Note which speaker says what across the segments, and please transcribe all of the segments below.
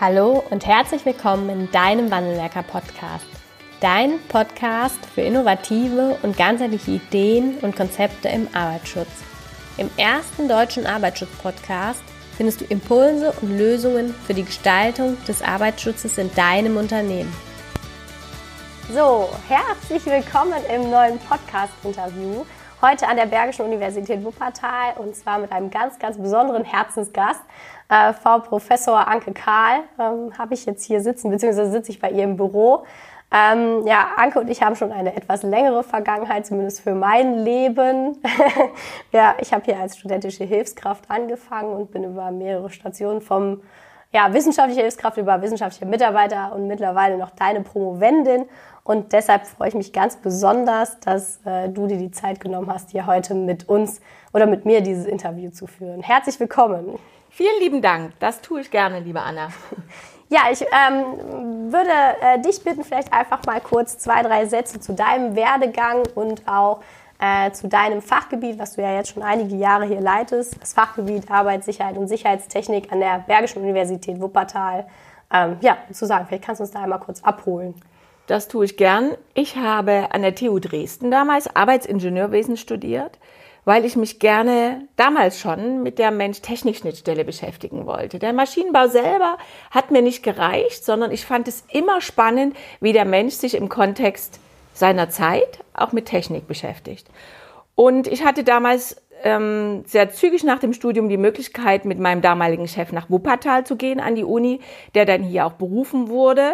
Speaker 1: Hallo und herzlich willkommen in deinem Wandelwerker Podcast. Dein Podcast für innovative und ganzheitliche Ideen und Konzepte im Arbeitsschutz. Im ersten deutschen Arbeitsschutz-Podcast findest du Impulse und Lösungen für die Gestaltung des Arbeitsschutzes in deinem Unternehmen. So, herzlich willkommen im neuen Podcast-Interview. Heute an der Bergischen Universität Wuppertal und zwar mit einem ganz, ganz besonderen Herzensgast. Äh, Frau Professor Anke Karl ähm, habe ich jetzt hier sitzen, beziehungsweise sitze ich bei ihr im Büro. Ähm, ja, Anke und ich haben schon eine etwas längere Vergangenheit, zumindest für mein Leben. ja, ich habe hier als studentische Hilfskraft angefangen und bin über mehrere Stationen vom ja, wissenschaftliche Hilfskraft über wissenschaftliche Mitarbeiter und mittlerweile noch deine Promovendin. Und deshalb freue ich mich ganz besonders, dass äh, du dir die Zeit genommen hast, hier heute mit uns oder mit mir dieses Interview zu führen. Herzlich willkommen.
Speaker 2: Vielen lieben Dank. Das tue ich gerne, liebe Anna.
Speaker 1: Ja, ich ähm, würde äh, dich bitten, vielleicht einfach mal kurz zwei, drei Sätze zu deinem Werdegang und auch äh, zu deinem Fachgebiet, was du ja jetzt schon einige Jahre hier leitest, das Fachgebiet Arbeitssicherheit und Sicherheitstechnik an der Bergischen Universität Wuppertal, ähm, ja, zu sagen. Vielleicht kannst du uns da einmal kurz abholen.
Speaker 2: Das tue ich gern. Ich habe an der TU Dresden damals Arbeitsingenieurwesen studiert, weil ich mich gerne damals schon mit der Mensch-Technik-Schnittstelle beschäftigen wollte. Der Maschinenbau selber hat mir nicht gereicht, sondern ich fand es immer spannend, wie der Mensch sich im Kontext seiner Zeit auch mit Technik beschäftigt. Und ich hatte damals ähm, sehr zügig nach dem Studium die Möglichkeit, mit meinem damaligen Chef nach Wuppertal zu gehen an die Uni, der dann hier auch berufen wurde.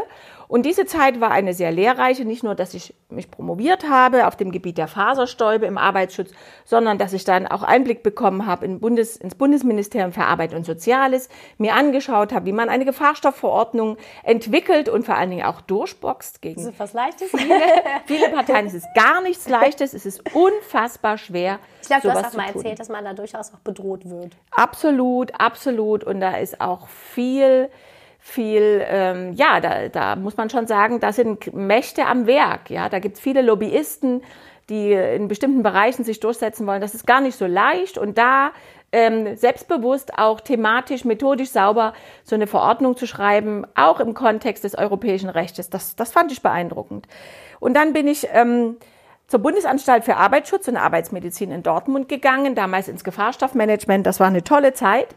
Speaker 2: Und diese Zeit war eine sehr lehrreiche, nicht nur, dass ich mich promoviert habe auf dem Gebiet der Faserstäube im Arbeitsschutz, sondern dass ich dann auch Einblick bekommen habe in Bundes, ins Bundesministerium für Arbeit und Soziales, mir angeschaut habe, wie man eine Gefahrstoffverordnung entwickelt und vor allen Dingen auch durchboxt gegen
Speaker 1: ist was Leichtes?
Speaker 2: Viele, viele Parteien. Es ist gar nichts Leichtes, es ist unfassbar schwer.
Speaker 1: Ich glaube, du hast auch mal erzählt, dass man da durchaus auch bedroht wird.
Speaker 2: Absolut, absolut. Und da ist auch viel viel, ähm, ja, da, da muss man schon sagen, da sind Mächte am Werk. Ja, da gibt es viele Lobbyisten, die in bestimmten Bereichen sich durchsetzen wollen. Das ist gar nicht so leicht und da ähm, selbstbewusst auch thematisch, methodisch sauber so eine Verordnung zu schreiben, auch im Kontext des europäischen Rechts, das, das fand ich beeindruckend. Und dann bin ich ähm, zur Bundesanstalt für Arbeitsschutz und Arbeitsmedizin in Dortmund gegangen, damals ins Gefahrstoffmanagement. Das war eine tolle Zeit.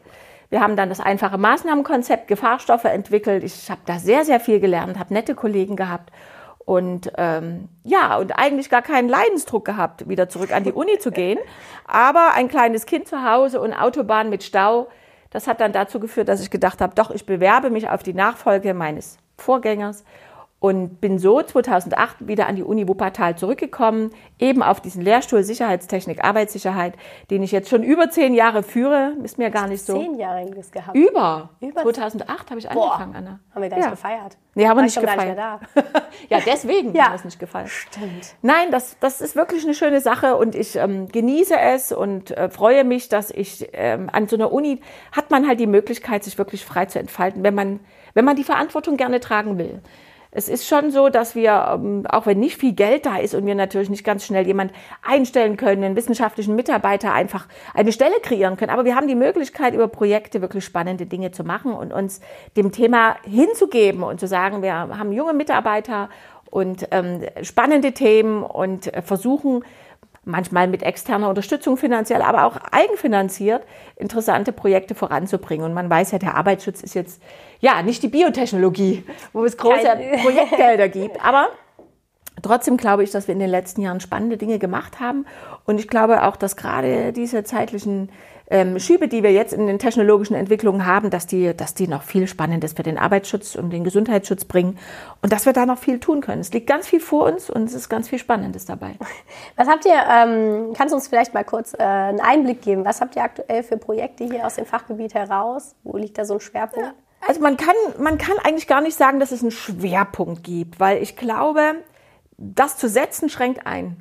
Speaker 2: Wir haben dann das einfache Maßnahmenkonzept Gefahrstoffe entwickelt. Ich habe da sehr, sehr viel gelernt, habe nette Kollegen gehabt und ähm, ja, und eigentlich gar keinen Leidensdruck gehabt, wieder zurück an die Uni zu gehen. Aber ein kleines Kind zu Hause und Autobahn mit Stau, das hat dann dazu geführt, dass ich gedacht habe, doch, ich bewerbe mich auf die Nachfolge meines Vorgängers und bin so 2008 wieder an die Uni Wuppertal zurückgekommen, eben auf diesen Lehrstuhl Sicherheitstechnik, Arbeitssicherheit, den ich jetzt schon über zehn Jahre führe. Ist mir gar nicht so.
Speaker 1: Zehn Jahre gehabt.
Speaker 2: Über. über 2008 habe ich Boah. angefangen, Anna.
Speaker 1: Haben wir gar nicht ja. gefeiert.
Speaker 2: Nee, haben wir nicht gefeiert. ja, deswegen
Speaker 1: ja.
Speaker 2: haben wir es nicht gefeiert.
Speaker 1: Stimmt.
Speaker 2: Nein, das, das ist wirklich eine schöne Sache und ich ähm, genieße es und äh, freue mich, dass ich ähm, an so einer Uni hat man halt die Möglichkeit, sich wirklich frei zu entfalten, wenn man, wenn man die Verantwortung gerne tragen will es ist schon so, dass wir, ähm, auch wenn nicht viel Geld da ist und wir natürlich nicht ganz schnell jemand einstellen können, einen wissenschaftlichen Mitarbeiter einfach eine Stelle kreieren können, aber wir haben die Möglichkeit, über Projekte wirklich spannende Dinge zu machen und uns dem Thema hinzugeben und zu sagen, wir haben junge Mitarbeiter und ähm, spannende Themen und äh, versuchen, manchmal mit externer Unterstützung finanziell, aber auch eigenfinanziert interessante Projekte voranzubringen. Und man weiß ja, der Arbeitsschutz ist jetzt ja nicht die Biotechnologie, wo es große Kein Projektgelder gibt, aber Trotzdem glaube ich, dass wir in den letzten Jahren spannende Dinge gemacht haben. Und ich glaube auch, dass gerade diese zeitlichen ähm, Schübe, die wir jetzt in den technologischen Entwicklungen haben, dass die, dass die noch viel Spannendes für den Arbeitsschutz und den Gesundheitsschutz bringen und dass wir da noch viel tun können. Es liegt ganz viel vor uns und es ist ganz viel Spannendes dabei.
Speaker 1: Was habt ihr, ähm, kannst du uns vielleicht mal kurz äh, einen Einblick geben? Was habt ihr aktuell für Projekte hier aus dem Fachgebiet heraus? Wo liegt da so ein Schwerpunkt?
Speaker 2: Also man kann, man kann eigentlich gar nicht sagen, dass es einen Schwerpunkt gibt, weil ich glaube, das zu setzen schränkt ein.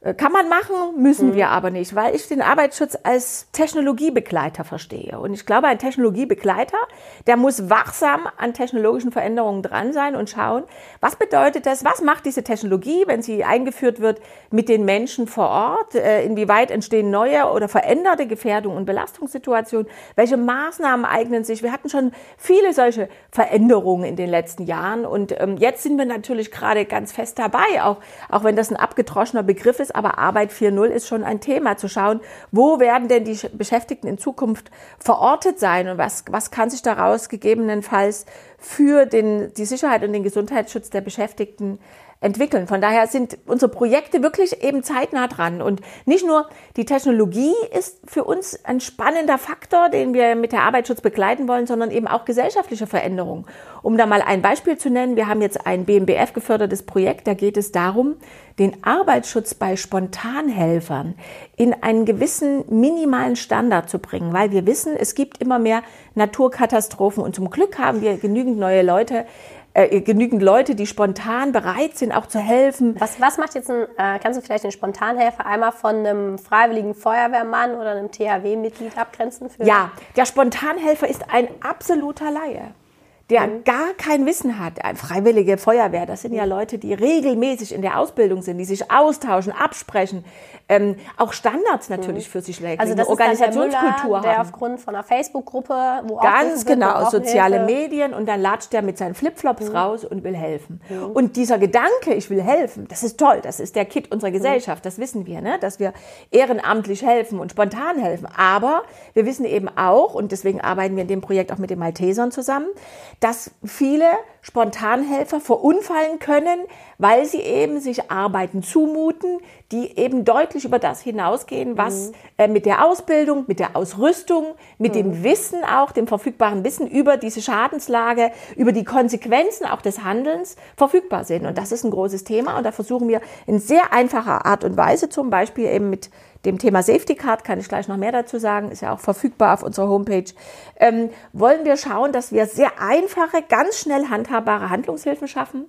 Speaker 2: Äh, kann man machen, müssen mhm. wir aber nicht, weil ich den Arbeitsschutz als Technologiebegleiter verstehe. Und ich glaube, ein Technologiebegleiter, der muss wachsam an technologischen Veränderungen dran sein und schauen, was bedeutet das, was macht diese Technologie, wenn sie eingeführt wird mit den Menschen vor Ort, äh, inwieweit entstehen neue oder veränderte Gefährdungen und Belastungssituationen, welche Maßnahmen eignen sich. Wir hatten schon viele solche Veränderungen in den letzten Jahren und ähm, jetzt sind wir natürlich gerade ganz fest dabei, auch, auch wenn das ein abgedroschener Begriff ist, ist, aber Arbeit 4.0 ist schon ein Thema, zu schauen, wo werden denn die Beschäftigten in Zukunft verortet sein und was, was kann sich daraus gegebenenfalls für den, die Sicherheit und den Gesundheitsschutz der Beschäftigten entwickeln. Von daher sind unsere Projekte wirklich eben zeitnah dran. Und nicht nur die Technologie ist für uns ein spannender Faktor, den wir mit der Arbeitsschutz begleiten wollen, sondern eben auch gesellschaftliche Veränderungen. Um da mal ein Beispiel zu nennen, wir haben jetzt ein BMBF gefördertes Projekt, da geht es darum, den Arbeitsschutz bei Spontanhelfern in einen gewissen minimalen Standard zu bringen, weil wir wissen, es gibt immer mehr Naturkatastrophen und zum Glück haben wir genügend neue Leute, äh, genügend Leute, die spontan bereit sind, auch zu helfen.
Speaker 1: Was, was macht jetzt ein, äh, kannst du vielleicht den Spontanhelfer einmal von einem freiwilligen Feuerwehrmann oder einem THW-Mitglied abgrenzen?
Speaker 2: Für ja, der Spontanhelfer ist ein absoluter Laie der mhm. gar kein Wissen hat. Eine freiwillige Feuerwehr, das sind ja Leute, die regelmäßig in der Ausbildung sind, die sich austauschen, absprechen, ähm, auch Standards natürlich mhm. für sich legen,
Speaker 1: also das Organisationskultur der haben. aufgrund von einer Facebook-Gruppe,
Speaker 2: wo ganz genau wird, soziale Hilfe. Medien und dann latscht der mit seinen Flipflops mhm. raus und will helfen. Mhm. Und dieser Gedanke, ich will helfen, das ist toll, das ist der Kit unserer mhm. Gesellschaft, das wissen wir, ne? dass wir ehrenamtlich helfen und spontan helfen. Aber wir wissen eben auch und deswegen arbeiten wir in dem Projekt auch mit den Maltesern zusammen, dass viele Spontanhelfer verunfallen können, weil sie eben sich Arbeiten zumuten, die eben deutlich über das hinausgehen, was mhm. äh, mit der Ausbildung, mit der Ausrüstung, mit mhm. dem Wissen auch, dem verfügbaren Wissen über diese Schadenslage, über die Konsequenzen auch des Handelns verfügbar sind. Und das ist ein großes Thema und da versuchen wir in sehr einfacher Art und Weise, zum Beispiel eben mit dem Thema Safety Card, kann ich gleich noch mehr dazu sagen, ist ja auch verfügbar auf unserer Homepage, ähm, wollen wir schauen, dass wir sehr einfache, ganz schnell handhabbare Handlungshilfen schaffen,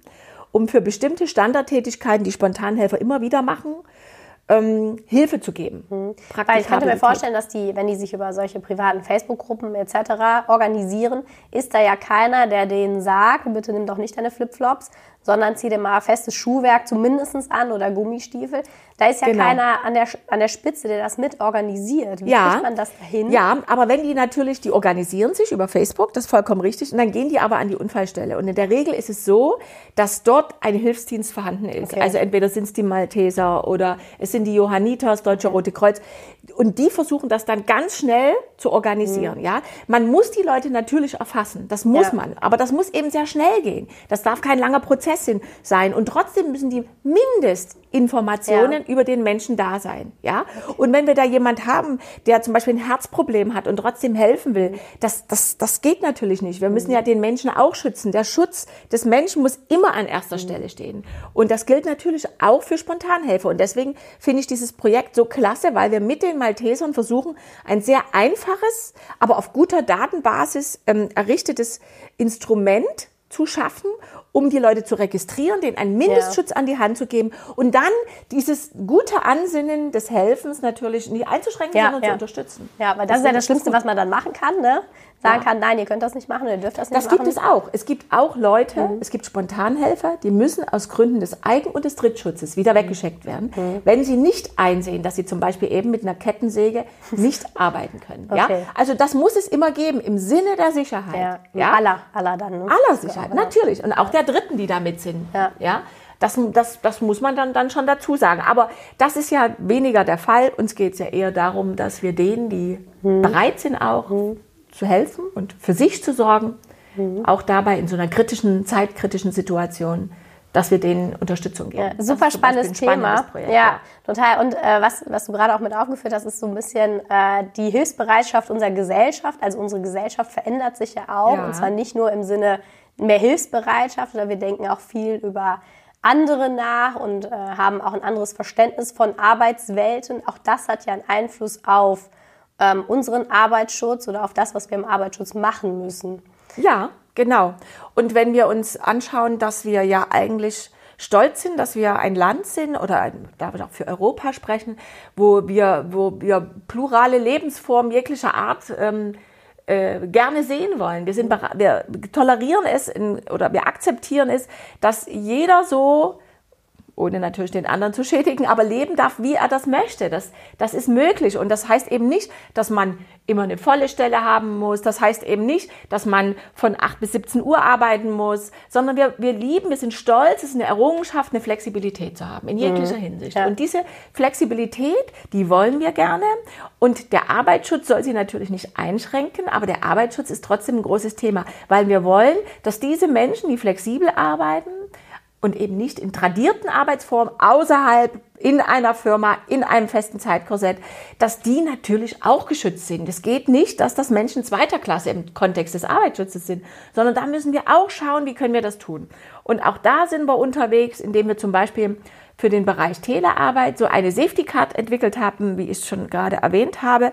Speaker 2: um für bestimmte Standardtätigkeiten, die Spontanhelfer immer wieder machen, ähm, Hilfe zu geben.
Speaker 1: Mhm. Weil ich könnte mir vorstellen, dass die, wenn die sich über solche privaten Facebook-Gruppen etc. organisieren, ist da ja keiner, der denen sagt, bitte nimm doch nicht deine Flipflops, sondern zieh dir mal festes Schuhwerk zumindest an oder Gummistiefel. Da ist ja genau. keiner an der, an der Spitze, der das mit organisiert.
Speaker 2: Wie ja, kriegt man das dahin? Ja, aber wenn die natürlich, die organisieren sich über Facebook, das ist vollkommen richtig, und dann gehen die aber an die Unfallstelle. Und in der Regel ist es so, dass dort ein Hilfsdienst vorhanden ist. Okay. Also entweder sind es die Malteser oder es sind die Johanniters, Deutsche Rote Kreuz. Und die versuchen das dann ganz schnell zu organisieren. Mhm. Ja, man muss die Leute natürlich erfassen. Das muss ja. man. Aber das muss eben sehr schnell gehen. Das darf kein langer Prozess sein. Und trotzdem müssen die Mindestinformationen ja. über den Menschen da sein. Ja. Und wenn wir da jemand haben, der zum Beispiel ein Herzproblem hat und trotzdem helfen will, das, das, das geht natürlich nicht. Wir müssen mhm. ja den Menschen auch schützen. Der Schutz des Menschen muss immer an erster mhm. Stelle stehen. Und das gilt natürlich auch für Spontanhelfer. Und deswegen finde ich dieses Projekt so klasse, weil wir mit den Maltesern versuchen, ein sehr einfaches, aber auf guter Datenbasis ähm, errichtetes Instrument zu schaffen, um die Leute zu registrieren, denen einen Mindestschutz ja. an die Hand zu geben und dann dieses gute Ansinnen des Helfens natürlich nie einzuschränken, ja, sondern ja. zu unterstützen.
Speaker 1: Ja, weil das, das ist ja das Schlimmste, was man dann machen kann, ne? Sagen kann, nein, ihr könnt das nicht machen, ihr dürft das nicht
Speaker 2: das machen. Das gibt es auch. Es gibt auch Leute, mhm. es gibt Spontanhelfer, die müssen aus Gründen des Eigen- und des Drittschutzes wieder mhm. weggeschickt werden, mhm. wenn sie nicht einsehen, dass sie zum Beispiel eben mit einer Kettensäge nicht arbeiten können. Okay. Ja? Also das muss es immer geben, im Sinne der Sicherheit. Ja,
Speaker 1: ja? aller, aller dann. Ne?
Speaker 2: Aller Sicherheit, natürlich. Und auch der Dritten, die damit sind. Ja. ja? Das, das, das muss man dann, dann schon dazu sagen. Aber das ist ja weniger der Fall. Uns geht es ja eher darum, dass wir denen, die mhm. bereit sind, auch mhm zu helfen und für sich zu sorgen, mhm. auch dabei in so einer kritischen, zeitkritischen Situation, dass wir denen Unterstützung geben.
Speaker 1: Ja, super spannendes Thema. Projekt, ja, ja, total. Und äh, was, was du gerade auch mit aufgeführt hast, ist so ein bisschen äh, die Hilfsbereitschaft unserer Gesellschaft. Also unsere Gesellschaft verändert sich ja auch. Ja. Und zwar nicht nur im Sinne mehr Hilfsbereitschaft, sondern wir denken auch viel über andere nach und äh, haben auch ein anderes Verständnis von Arbeitswelten. Auch das hat ja einen Einfluss auf ähm, unseren Arbeitsschutz oder auf das, was wir im Arbeitsschutz machen müssen.
Speaker 2: Ja, genau. Und wenn wir uns anschauen, dass wir ja eigentlich stolz sind, dass wir ein Land sind oder darf ich auch für Europa sprechen, wo wir, wo wir plurale Lebensformen jeglicher Art ähm, äh, gerne sehen wollen. Wir, sind, wir tolerieren es in, oder wir akzeptieren es, dass jeder so ohne natürlich den anderen zu schädigen, aber leben darf, wie er das möchte. Das, das ist möglich. Und das heißt eben nicht, dass man immer eine volle Stelle haben muss. Das heißt eben nicht, dass man von 8 bis 17 Uhr arbeiten muss, sondern wir, wir lieben, wir sind stolz, es ist eine Errungenschaft, eine Flexibilität zu haben, in jeglicher mhm. Hinsicht. Ja. Und diese Flexibilität, die wollen wir gerne. Und der Arbeitsschutz soll sie natürlich nicht einschränken, aber der Arbeitsschutz ist trotzdem ein großes Thema, weil wir wollen, dass diese Menschen, die flexibel arbeiten, und eben nicht in tradierten Arbeitsformen außerhalb in einer Firma, in einem festen Zeitkorsett, dass die natürlich auch geschützt sind. Es geht nicht, dass das Menschen zweiter Klasse im Kontext des Arbeitsschutzes sind, sondern da müssen wir auch schauen, wie können wir das tun. Und auch da sind wir unterwegs, indem wir zum Beispiel für den Bereich Telearbeit so eine Safety Card entwickelt haben, wie ich es schon gerade erwähnt habe,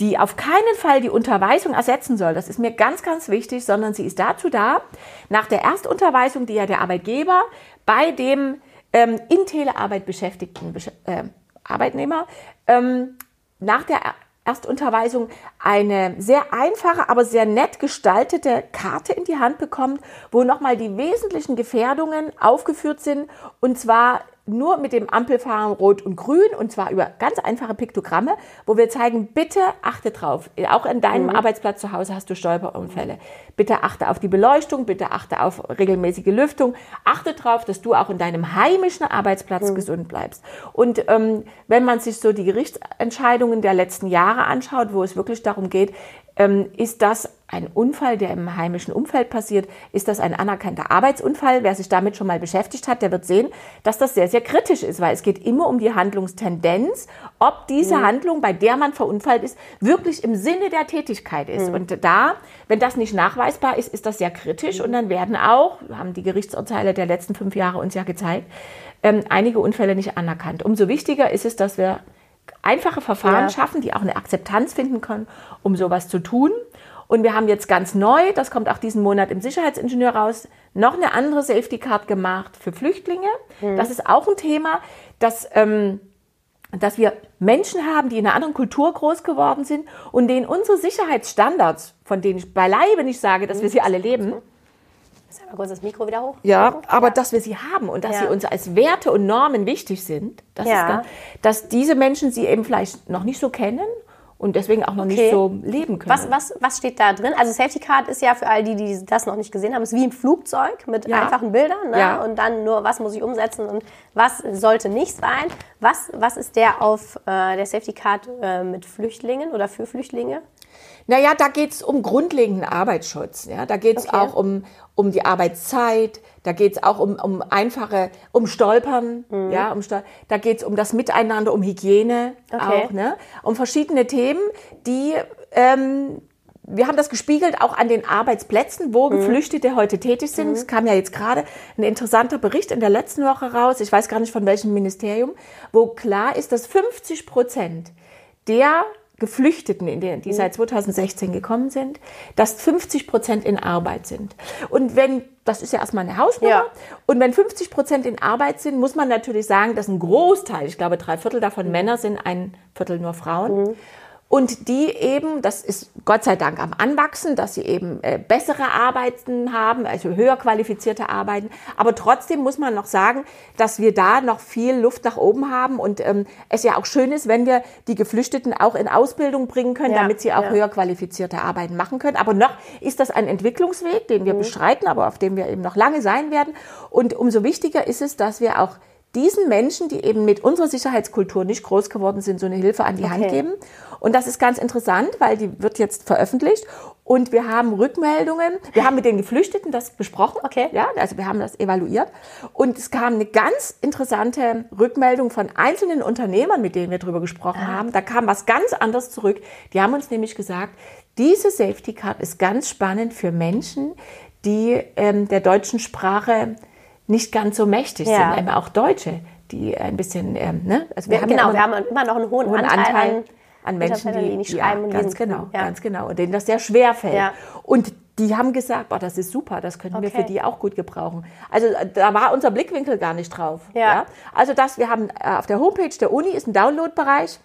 Speaker 2: die auf keinen Fall die Unterweisung ersetzen soll. Das ist mir ganz, ganz wichtig, sondern sie ist dazu da, nach der Erstunterweisung, die ja der Arbeitgeber bei dem ähm, in Telearbeit beschäftigten äh, Arbeitnehmer. Ähm, nach der Erstunterweisung eine sehr einfache, aber sehr nett gestaltete Karte in die Hand bekommt, wo nochmal die wesentlichen Gefährdungen aufgeführt sind. Und zwar nur mit dem Ampelfahren Rot und Grün und zwar über ganz einfache Piktogramme, wo wir zeigen, bitte achte drauf. Auch in deinem mhm. Arbeitsplatz zu Hause hast du Stolperunfälle. Bitte achte auf die Beleuchtung, bitte achte auf regelmäßige Lüftung. Achte darauf, dass du auch in deinem heimischen Arbeitsplatz mhm. gesund bleibst. Und ähm, wenn man sich so die Gerichtsentscheidungen der letzten Jahre anschaut, wo es wirklich darum geht, ist das ein Unfall, der im heimischen Umfeld passiert? Ist das ein anerkannter Arbeitsunfall? Wer sich damit schon mal beschäftigt hat, der wird sehen, dass das sehr, sehr kritisch ist, weil es geht immer um die Handlungstendenz, ob diese mhm. Handlung, bei der man verunfallt ist, wirklich im Sinne der Tätigkeit ist. Mhm. Und da, wenn das nicht nachweisbar ist, ist das sehr kritisch. Mhm. Und dann werden auch, haben die Gerichtsurteile der letzten fünf Jahre uns ja gezeigt, ähm, einige Unfälle nicht anerkannt. Umso wichtiger ist es, dass wir einfache Verfahren ja. schaffen, die auch eine Akzeptanz finden können, um sowas zu tun. Und wir haben jetzt ganz neu, das kommt auch diesen Monat im Sicherheitsingenieur raus, noch eine andere Safety Card gemacht für Flüchtlinge. Mhm. Das ist auch ein Thema, dass, ähm, dass wir Menschen haben, die in einer anderen Kultur groß geworden sind und denen unsere Sicherheitsstandards, von denen ich beileibe nicht sage, dass wir sie alle leben,
Speaker 1: Mal kurz das Mikro wieder hoch.
Speaker 2: Ja, aber ja. dass wir sie haben und dass ja. sie uns als Werte und Normen wichtig sind, das ja. da, dass diese Menschen sie eben vielleicht noch nicht so kennen und deswegen auch noch okay. nicht so leben können.
Speaker 1: Was, was, was steht da drin? Also Safety Card ist ja für all die, die das noch nicht gesehen haben, ist wie ein Flugzeug mit ja. einfachen Bildern ne? ja. und dann nur, was muss ich umsetzen und was sollte nicht sein. Was, was ist der auf äh, der Safety Card äh, mit Flüchtlingen oder für Flüchtlinge?
Speaker 2: Naja, da geht's um grundlegenden Arbeitsschutz. Ja? Da geht's okay. auch um, um die Arbeitszeit, da geht's auch um, um einfache, um Stolpern, mhm. ja, um Stol da geht's um das Miteinander, um Hygiene okay. auch, ne? um verschiedene Themen, die ähm, wir haben das gespiegelt auch an den Arbeitsplätzen, wo mhm. Geflüchtete heute tätig sind. Mhm. Es kam ja jetzt gerade ein interessanter Bericht in der letzten Woche raus, ich weiß gar nicht von welchem Ministerium, wo klar ist, dass 50 Prozent der Geflüchteten, in die, die mhm. seit 2016 gekommen sind, dass 50 Prozent in Arbeit sind. Und wenn, das ist ja erstmal eine Hausnummer, ja. und wenn 50 Prozent in Arbeit sind, muss man natürlich sagen, dass ein Großteil, ich glaube drei Viertel davon Männer sind, ein Viertel nur Frauen. Mhm und die eben, das ist Gott sei Dank am Anwachsen, dass sie eben äh, bessere Arbeiten haben, also höher qualifizierte Arbeiten. Aber trotzdem muss man noch sagen, dass wir da noch viel Luft nach oben haben und ähm, es ja auch schön ist, wenn wir die Geflüchteten auch in Ausbildung bringen können, ja, damit sie auch ja. höher qualifizierte Arbeiten machen können. Aber noch ist das ein Entwicklungsweg, den wir mhm. bestreiten, aber auf dem wir eben noch lange sein werden. Und umso wichtiger ist es, dass wir auch diesen Menschen, die eben mit unserer Sicherheitskultur nicht groß geworden sind, so eine Hilfe an die okay. Hand geben. Und das ist ganz interessant, weil die wird jetzt veröffentlicht und wir haben Rückmeldungen. Wir haben mit den Geflüchteten das besprochen. Okay. Ja, also wir haben das evaluiert. Und es kam eine ganz interessante Rückmeldung von einzelnen Unternehmern, mit denen wir darüber gesprochen ah. haben. Da kam was ganz anderes zurück. Die haben uns nämlich gesagt, diese Safety Card ist ganz spannend für Menschen, die ähm, der deutschen Sprache nicht ganz so mächtig ja. sind, auch Deutsche, die ein bisschen, ähm, ne?
Speaker 1: Also wir, wir haben genau, ja immer, wir haben immer noch einen hohen, hohen Anteil, Anteil
Speaker 2: an, an Menschen, die, die nicht schreiben ja, und ganz lesen. genau, ja. ganz genau, und denen das sehr schwer fällt. Ja. Und die haben gesagt, boah, das ist super, das könnten wir
Speaker 1: Okay.
Speaker 2: für die auch gut gebrauchen. Also äh, da war unser Blickwinkel gar nicht drauf.
Speaker 1: Ja.
Speaker 2: Also das, wir haben äh, auf der Homepage der Uni ist ein Downloadbereich.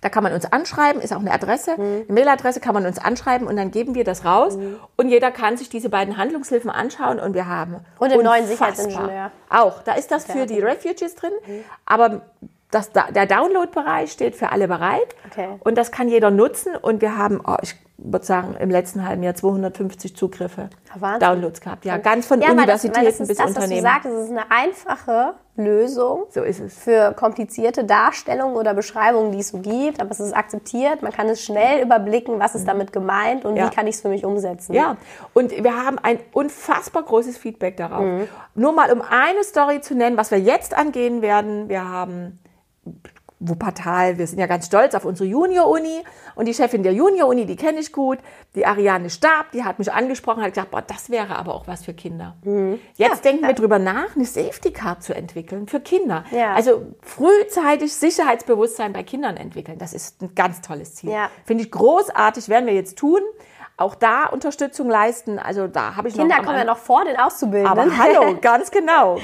Speaker 2: Da kann man uns anschreiben, ist auch eine Adresse,
Speaker 1: Mhm.
Speaker 2: eine Mailadresse kann man uns anschreiben und dann geben wir das raus. Und jeder kann sich diese beiden Handlungshilfen anschauen und wir haben
Speaker 1: Und den neuen Sicherheitsingenieur.
Speaker 2: Auch, da ist das für die Refugees drin, aber das, der Download-Bereich steht für alle bereit.
Speaker 1: Okay.
Speaker 2: und das kann jeder nutzen und wir haben, oh, ich würde sagen, im letzten halben Jahr 250 Zugriffe,
Speaker 1: Wahnsinn.
Speaker 2: Downloads gehabt. Ja, ganz von
Speaker 1: Ja, das,
Speaker 2: Universitäten
Speaker 1: das ist
Speaker 2: bis
Speaker 1: das,
Speaker 2: Unternehmen.
Speaker 1: was du sagst, es ist eine einfache Lösung
Speaker 2: so ist es.
Speaker 1: für komplizierte Darstellungen oder Beschreibungen, die es so gibt, aber es ist akzeptiert, man kann es schnell überblicken, was ist damit gemeint und
Speaker 2: Ja.
Speaker 1: wie kann ich es für mich umsetzen.
Speaker 2: Ja, und wir haben ein unfassbar großes Feedback darauf. Nur mal um eine Story zu nennen, was wir jetzt angehen werden. Wir haben Wuppertal, wir sind ja ganz stolz auf unsere Junior-Uni und die Chefin der Junior-Uni, die kenne ich gut, die Ariane Stab, die hat mich angesprochen, hat gesagt, boah, das wäre aber auch was für Kinder. Jetzt denken wir drüber nach, eine Safety Card zu entwickeln für Kinder.
Speaker 1: Ja.
Speaker 2: Also frühzeitig Sicherheitsbewusstsein bei Kindern entwickeln, das ist ein ganz tolles Ziel.
Speaker 1: Ja.
Speaker 2: Finde ich großartig, werden wir jetzt tun. Auch da Unterstützung leisten. Also da habe ich
Speaker 1: Kinder
Speaker 2: noch
Speaker 1: kommen ja noch vor den Auszubildenden.
Speaker 2: aber hallo, ganz genau.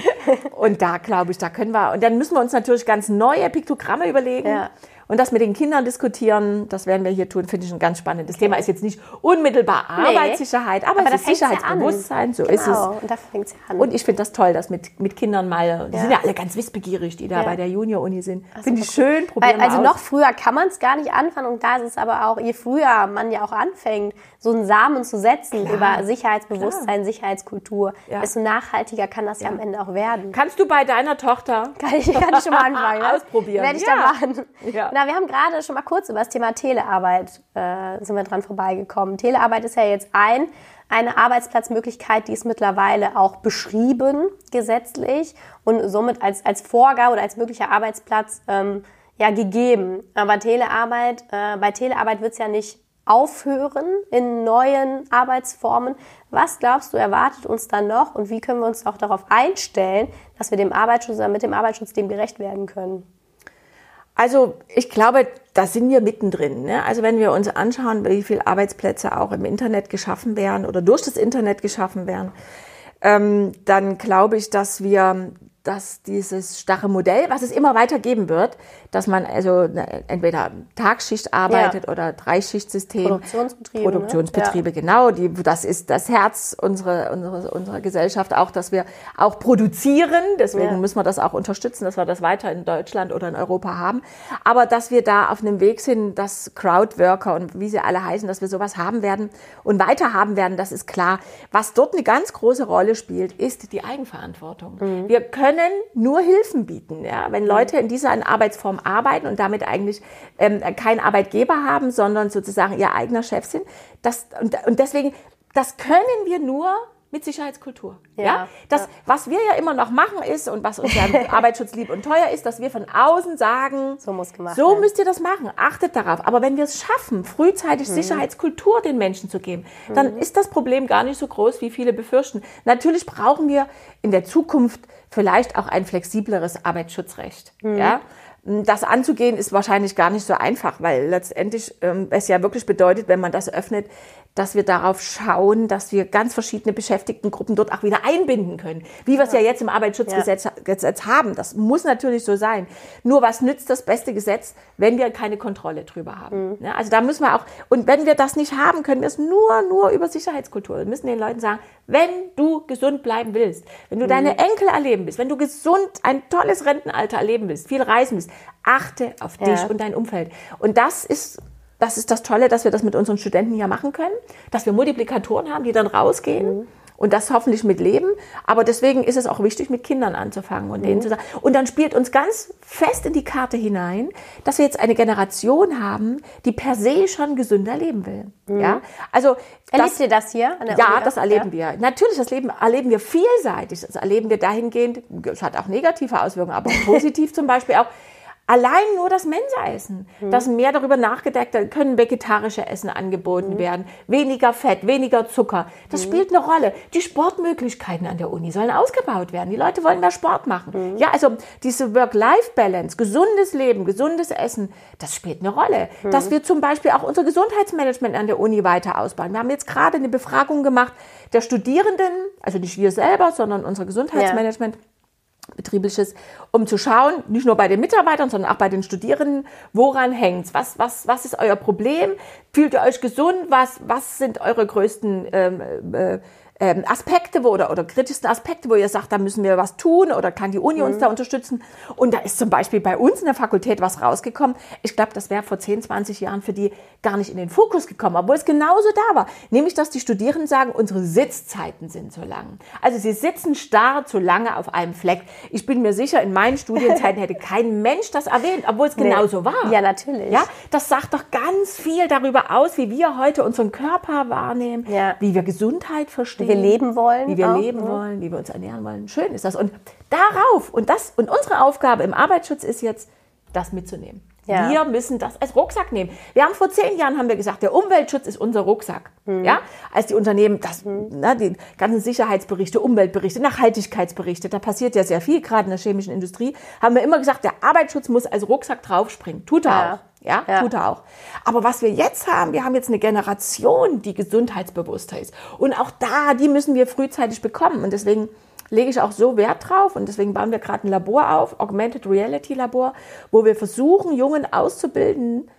Speaker 2: Und da glaube ich, da können wir, und dann müssen wir uns natürlich ganz neue Piktogramme überlegen.
Speaker 1: Ja.
Speaker 2: Und das mit den Kindern diskutieren, das werden wir hier tun, finde ich ein ganz spannendes Thema. Ist jetzt nicht unmittelbar Arbeitssicherheit, aber,
Speaker 1: Aber da
Speaker 2: es ist
Speaker 1: fängt's ja an.
Speaker 2: Sicherheitsbewusstsein, so ist es.
Speaker 1: Genau, und da fängt ja an.
Speaker 2: Und ich finde das toll, dass mit, mit Kindern mal, die
Speaker 1: Ja.
Speaker 2: sind ja alle ganz wissbegierig, die da
Speaker 1: Ja.
Speaker 2: bei der Junior-Uni sind.
Speaker 1: Das ist
Speaker 2: Finde ich schön,
Speaker 1: Weil,
Speaker 2: probieren wir
Speaker 1: also noch früher kann man es gar nicht anfangen und da ist es aber auch, je früher man ja auch anfängt, so einen Samen zu setzen
Speaker 2: Klar.
Speaker 1: über Sicherheitsbewusstsein, Sicherheitskultur,
Speaker 2: Ja.
Speaker 1: desto nachhaltiger kann das ja, am Ende auch werden.
Speaker 2: Kannst du bei deiner Tochter
Speaker 1: Kann ich, kann ich schon mal anfangen. ne?
Speaker 2: Ausprobieren.
Speaker 1: Werde ich
Speaker 2: Ja.
Speaker 1: da machen.
Speaker 2: Ja.
Speaker 1: Na, wir haben gerade schon mal kurz über das Thema Telearbeit äh, sind wir dran vorbeigekommen. Telearbeit ist ja jetzt ein, eine Arbeitsplatzmöglichkeit, die ist mittlerweile auch beschrieben gesetzlich und somit als, als Vorgabe oder als möglicher Arbeitsplatz ähm, ja, gegeben. Aber Telearbeit, äh, bei Telearbeit wird es ja nicht aufhören in neuen Arbeitsformen. Was glaubst du, erwartet uns dann noch und wie können wir uns auch darauf einstellen, dass wir dem Arbeitsschutz oder mit dem Arbeitsschutz dem gerecht werden können?
Speaker 2: Also ich glaube, da sind wir mittendrin. Ne? Also wenn wir uns anschauen, wie viele Arbeitsplätze auch im Internet geschaffen werden oder durch das Internet geschaffen werden, ähm, dann glaube ich, dass wir dass dieses starre Modell, was es immer weiter geben wird, dass man also ne, entweder Tagschicht arbeitet
Speaker 1: Ja.
Speaker 2: oder Dreischichtsystem.
Speaker 1: Produktionsbetriebe, ne?
Speaker 2: Produktionsbetriebe, genau. Die, das ist das Herz unserer, unserer, unserer Gesellschaft auch, dass wir auch produzieren. Deswegen
Speaker 1: Ja.
Speaker 2: müssen wir das auch unterstützen, dass wir das weiter in Deutschland oder in Europa haben. Aber dass wir da auf einem Weg sind, dass Crowdworker und wie sie alle heißen, dass wir sowas haben werden und weiter haben werden, das ist klar. Was dort eine ganz große Rolle spielt, ist die Eigenverantwortung.
Speaker 1: Mhm.
Speaker 2: Wir können nur Hilfen bieten. Ja? Wenn Leute in dieser Arbeitsform arbeiten und damit eigentlich ähm, keinen Arbeitgeber haben, sondern sozusagen ihr eigener Chef sind, das, und, und deswegen, das können wir nur mit Sicherheitskultur. Ja,
Speaker 1: Ja,
Speaker 2: Das,
Speaker 1: ja.
Speaker 2: was wir ja immer noch machen ist und was uns ja Arbeitsschutz lieb und teuer ist, dass wir von außen sagen,
Speaker 1: So muss gemacht
Speaker 2: so müsst ihr das machen, achtet darauf. Aber wenn wir es schaffen, frühzeitig
Speaker 1: Mhm.
Speaker 2: Sicherheitskultur den Menschen zu geben, dann ist das Problem gar nicht so groß, wie viele befürchten. Natürlich brauchen wir in der Zukunft vielleicht auch ein flexibleres Arbeitsschutzrecht.
Speaker 1: Mhm.
Speaker 2: Ja? Das anzugehen ist wahrscheinlich gar nicht so einfach, weil letztendlich ähm, es ja wirklich bedeutet, wenn man das öffnet, dass wir darauf schauen, dass wir ganz verschiedene Beschäftigtengruppen dort auch wieder einbinden können. Wie wir es ja jetzt im Arbeitsschutzgesetz Gesetz haben. Das muss natürlich so sein. Nur was nützt das beste Gesetz, wenn wir keine Kontrolle drüber haben? Ja, also da müssen wir auch, und wenn wir das nicht haben, können wir es nur, nur über Sicherheitskultur. Wir müssen den Leuten sagen, wenn du gesund bleiben willst, wenn du deine Enkel erleben willst, wenn du gesund ein tolles Rentenalter erleben willst, viel reisen willst, achte auf
Speaker 1: Ja.
Speaker 2: dich und dein Umfeld. Und das ist das ist das Tolle, dass wir das mit unseren Studenten hier machen können, dass wir Multiplikatoren haben, die dann rausgehen und das hoffentlich mit leben. Aber deswegen ist es auch wichtig, mit Kindern anzufangen und denen zu sagen. Und dann spielt uns ganz fest in die Karte hinein, dass wir jetzt eine Generation haben, die per se schon gesünder leben will. Ja, also
Speaker 1: Erlebt
Speaker 2: das-
Speaker 1: ihr das hier
Speaker 2: ja, das erleben wir. Natürlich, das Leben erleben wir vielseitig. Das erleben wir dahingehend, es hat auch negative Auswirkungen, aber positiv zum Beispiel auch. Allein nur das Mensa-Essen, mhm. dass mehr darüber nachgedacht wird, können vegetarische Essen angeboten mhm. werden, weniger Fett, weniger Zucker. Das mhm. spielt eine Rolle. Die Sportmöglichkeiten an der Uni sollen ausgebaut werden. Die Leute wollen mehr Sport machen. Mhm. Ja, also diese Work-Life-Balance, gesundes Leben, gesundes Essen, das spielt eine Rolle. Mhm. Dass wir zum Beispiel auch unser Gesundheitsmanagement an der Uni weiter ausbauen. Wir haben jetzt gerade eine Befragung gemacht der Studierenden, also nicht wir selber, sondern unser Gesundheitsmanagement. Ja betriebliches, um zu schauen, nicht nur bei den Mitarbeitern, sondern auch bei den Studierenden, woran hängt's? Was, was, was ist euer Problem? Fühlt ihr euch gesund? Was, was sind eure größten ähm, äh, ähm, Aspekte wo, oder, oder kritischsten Aspekte, wo ihr sagt, da müssen wir was tun oder kann die Uni mhm. uns da unterstützen? Und da ist zum Beispiel bei uns in der Fakultät was rausgekommen. Ich glaube, das wäre vor 10, 20 Jahren für die gar nicht in den Fokus gekommen, obwohl es genauso da war. Nämlich, dass die Studierenden sagen, unsere Sitzzeiten sind zu lang. Also sie sitzen starr zu lange auf einem Fleck. Ich bin mir sicher, in meinen Studienzeiten hätte kein Mensch das erwähnt, obwohl es nee. genauso war.
Speaker 1: Ja, natürlich.
Speaker 2: Ja, das sagt doch ganz viel darüber aus, wie wir heute unseren Körper wahrnehmen, ja. wie wir Gesundheit verstehen
Speaker 1: wie wir leben wollen.
Speaker 2: Wie wir auch, leben ne? wollen, wie wir uns ernähren wollen. Schön ist das. Und darauf, und das, und unsere Aufgabe im Arbeitsschutz ist jetzt, das mitzunehmen. Ja. Wir müssen das als Rucksack nehmen. Wir haben vor zehn Jahren haben wir gesagt, der Umweltschutz ist unser Rucksack. Mhm. Ja, als die Unternehmen das, mhm. na, die ganzen Sicherheitsberichte, Umweltberichte, Nachhaltigkeitsberichte, da passiert ja sehr viel, gerade in der chemischen Industrie, haben wir immer gesagt, der Arbeitsschutz muss als Rucksack draufspringen. Tut er ja. auch. Ja, ja, tut er auch. Aber was wir jetzt haben, wir haben jetzt eine Generation, die gesundheitsbewusster ist. Und auch da, die müssen wir frühzeitig bekommen. Und deswegen lege ich auch so Wert drauf. Und deswegen bauen wir gerade ein Labor auf, Augmented Reality Labor, wo wir versuchen, Jungen auszubilden,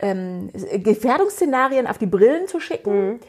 Speaker 2: ähm, Gefährdungsszenarien auf die Brillen zu schicken. Mhm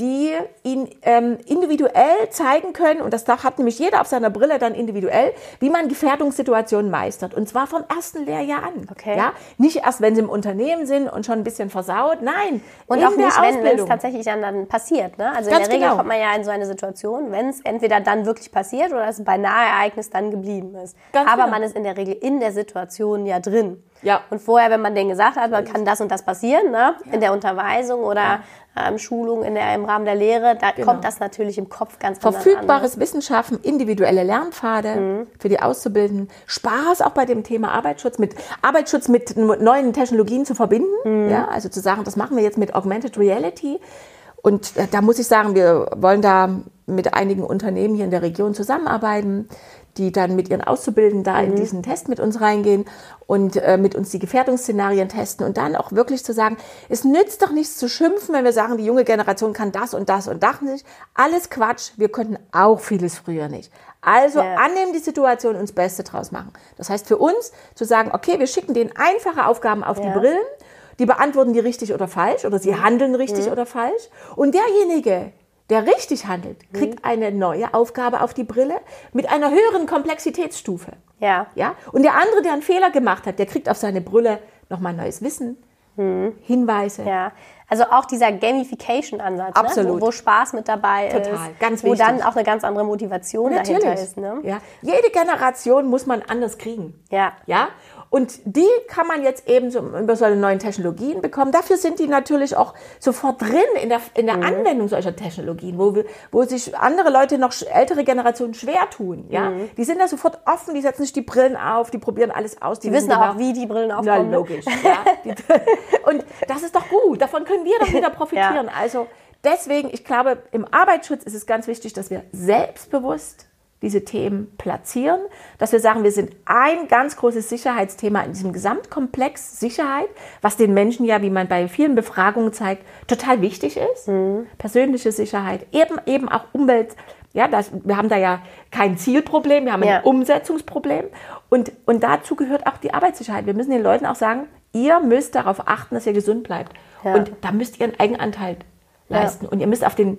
Speaker 2: die ihn ähm, individuell zeigen können, und das hat nämlich jeder auf seiner Brille dann individuell, wie man Gefährdungssituationen meistert. Und zwar vom ersten Lehrjahr an. Okay. Ja? Nicht erst, wenn sie im Unternehmen sind und schon ein bisschen versaut, nein.
Speaker 1: Und auch nicht, wenn es tatsächlich dann, dann passiert. Ne? Also Ganz in der Regel genau. kommt man ja in so eine Situation, wenn es entweder dann wirklich passiert oder es bei Nahereignis dann geblieben ist. Ganz Aber genau. man ist in der Regel in der Situation ja drin. Ja. Und vorher, wenn man denen gesagt hat, man kann das und das passieren, ne? Ja. in der Unterweisung oder ja ähm, Schulung in der, im Rahmen der Lehre, da genau. kommt das natürlich im Kopf ganz
Speaker 2: Verfügbares Wissen schaffen, individuelle Lernpfade mhm. für die Auszubildenden, Spaß auch bei dem Thema Arbeitsschutz, mit Arbeitsschutz mit neuen Technologien zu verbinden, mhm. ja, also zu sagen, das machen wir jetzt mit Augmented Reality. Und äh, da muss ich sagen, wir wollen da mit einigen Unternehmen hier in der Region zusammenarbeiten, die dann mit ihren Auszubildenden da mhm. in diesen Test mit uns reingehen und äh, mit uns die Gefährdungsszenarien testen und dann auch wirklich zu sagen, es nützt doch nichts zu schimpfen, wenn wir sagen, die junge Generation kann das und das und das nicht. Alles Quatsch, wir könnten auch vieles früher nicht. Also ja. annehmen die Situation und das Beste draus machen. Das heißt für uns zu sagen, okay, wir schicken denen einfache Aufgaben auf ja. die Brillen, die beantworten die richtig oder falsch oder sie mhm. handeln richtig mhm. oder falsch. Und derjenige, der richtig handelt, kriegt mhm. eine neue Aufgabe auf die Brille mit einer höheren Komplexitätsstufe. Ja. ja. Und der andere, der einen Fehler gemacht hat, der kriegt auf seine Brille nochmal neues Wissen, mhm. Hinweise.
Speaker 1: Ja. Also auch dieser Gamification-Ansatz,
Speaker 2: Absolut.
Speaker 1: Ne? wo, wo, Spaß mit dabei
Speaker 2: Total.
Speaker 1: ist,
Speaker 2: ganz
Speaker 1: wo dann auch eine ganz andere Motivation Natürlich. dahinter ist. Ne?
Speaker 2: Ja. Jede Generation muss man anders kriegen. Ja. Ja. Und die kann man jetzt eben so über solche neuen Technologien bekommen. Dafür sind die natürlich auch sofort drin in der, in der mhm. Anwendung solcher Technologien, wo, wir, wo sich andere Leute noch ältere Generationen schwer tun. Ja? Mhm. Die sind da sofort offen, die setzen sich die Brillen auf, die probieren alles aus.
Speaker 1: Die, die wissen auch, wie die Brillen aufkommen.
Speaker 2: Na, logisch. ja. Und das ist doch gut. Davon können wir doch wieder profitieren. Ja. Also deswegen, ich glaube, im Arbeitsschutz ist es ganz wichtig, dass wir selbstbewusst diese Themen platzieren, dass wir sagen, wir sind ein ganz großes Sicherheitsthema in diesem Gesamtkomplex Sicherheit, was den Menschen ja, wie man bei vielen Befragungen zeigt, total wichtig ist. Mhm. Persönliche Sicherheit, eben, eben auch Umwelt. Ja, das, wir haben da ja kein Zielproblem, wir haben ja. ein Umsetzungsproblem. Und, und dazu gehört auch die Arbeitssicherheit. Wir müssen den Leuten auch sagen, ihr müsst darauf achten, dass ihr gesund bleibt. Ja. Und da müsst ihr einen Eigenanteil leisten. Ja. Und ihr müsst auf den,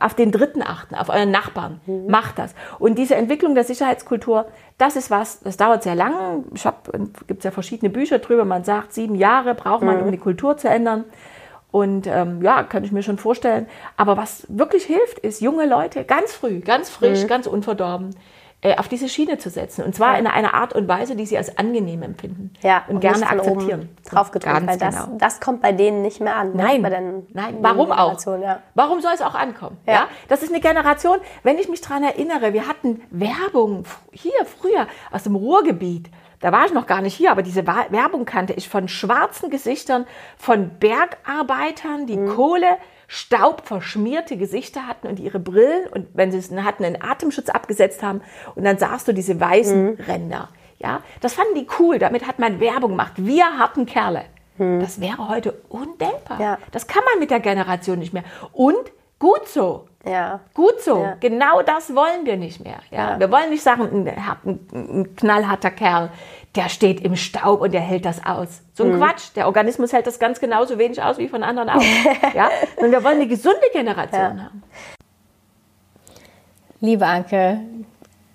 Speaker 2: auf den Dritten achten, auf euren Nachbarn. Mhm. Macht das. Und diese Entwicklung der Sicherheitskultur, das ist was, das dauert sehr lange. Ich habe, gibt ja verschiedene Bücher drüber. Man sagt, sieben Jahre braucht man, mhm. um die Kultur zu ändern. Und ähm, ja, kann ich mir schon vorstellen. Aber was wirklich hilft, ist junge Leute ganz früh, ganz frisch, mhm. ganz unverdorben auf diese Schiene zu setzen. Und zwar ja. in einer Art und Weise, die sie als angenehm empfinden
Speaker 1: ja, und, und gerne akzeptieren. Drauf gedrückt, weil das, genau. das kommt bei denen nicht mehr an.
Speaker 2: Ne? Nein, den, nein. Warum auch? Ja. Warum soll es auch ankommen? Ja. ja. Das ist eine Generation, wenn ich mich daran erinnere, wir hatten Werbung hier früher aus dem Ruhrgebiet da war ich noch gar nicht hier, aber diese Werbung kannte ich von schwarzen Gesichtern, von Bergarbeitern, die mhm. Kohle, Staub verschmierte Gesichter hatten und ihre Brillen und wenn sie es hatten, einen Atemschutz abgesetzt haben und dann sahst du diese weißen mhm. Ränder. Ja, das fanden die cool. Damit hat man Werbung gemacht. Wir harten Kerle. Mhm. Das wäre heute undenkbar. Ja. Das kann man mit der Generation nicht mehr. Und gut so. Ja. Gut so. Ja. Genau das wollen wir nicht mehr. Ja. ja. Wir wollen nicht sagen, ein, ein, ein, knallharter Kerl, der steht im Staub und der hält das aus. So ein mhm. Quatsch. Der Organismus hält das ganz genauso wenig aus wie von anderen auch. ja. Und wir wollen eine gesunde Generation ja. haben.
Speaker 1: Liebe Anke,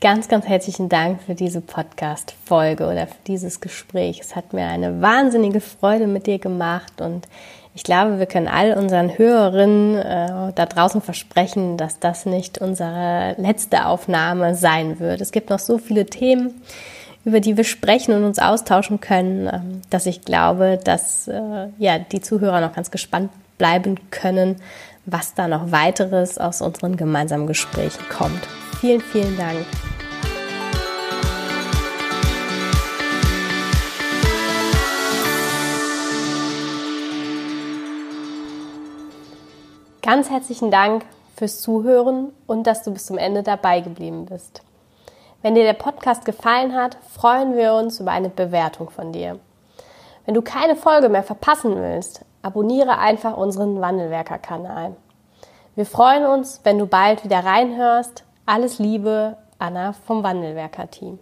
Speaker 1: ganz, ganz herzlichen Dank für diese Podcast-Folge oder für dieses Gespräch. Es hat mir eine wahnsinnige Freude mit dir gemacht und ich glaube, wir können all unseren Hörerinnen äh, da draußen versprechen, dass das nicht unsere letzte Aufnahme sein wird. Es gibt noch so viele Themen, über die wir sprechen und uns austauschen können, äh, dass ich glaube, dass äh, ja die Zuhörer noch ganz gespannt bleiben können, was da noch weiteres aus unseren gemeinsamen Gesprächen kommt. Vielen, vielen Dank. Ganz herzlichen Dank fürs Zuhören und dass du bis zum Ende dabei geblieben bist. Wenn dir der Podcast gefallen hat, freuen wir uns über eine Bewertung von dir. Wenn du keine Folge mehr verpassen willst, abonniere einfach unseren Wandelwerker-Kanal. Wir freuen uns, wenn du bald wieder reinhörst. Alles Liebe, Anna vom Wandelwerker-Team.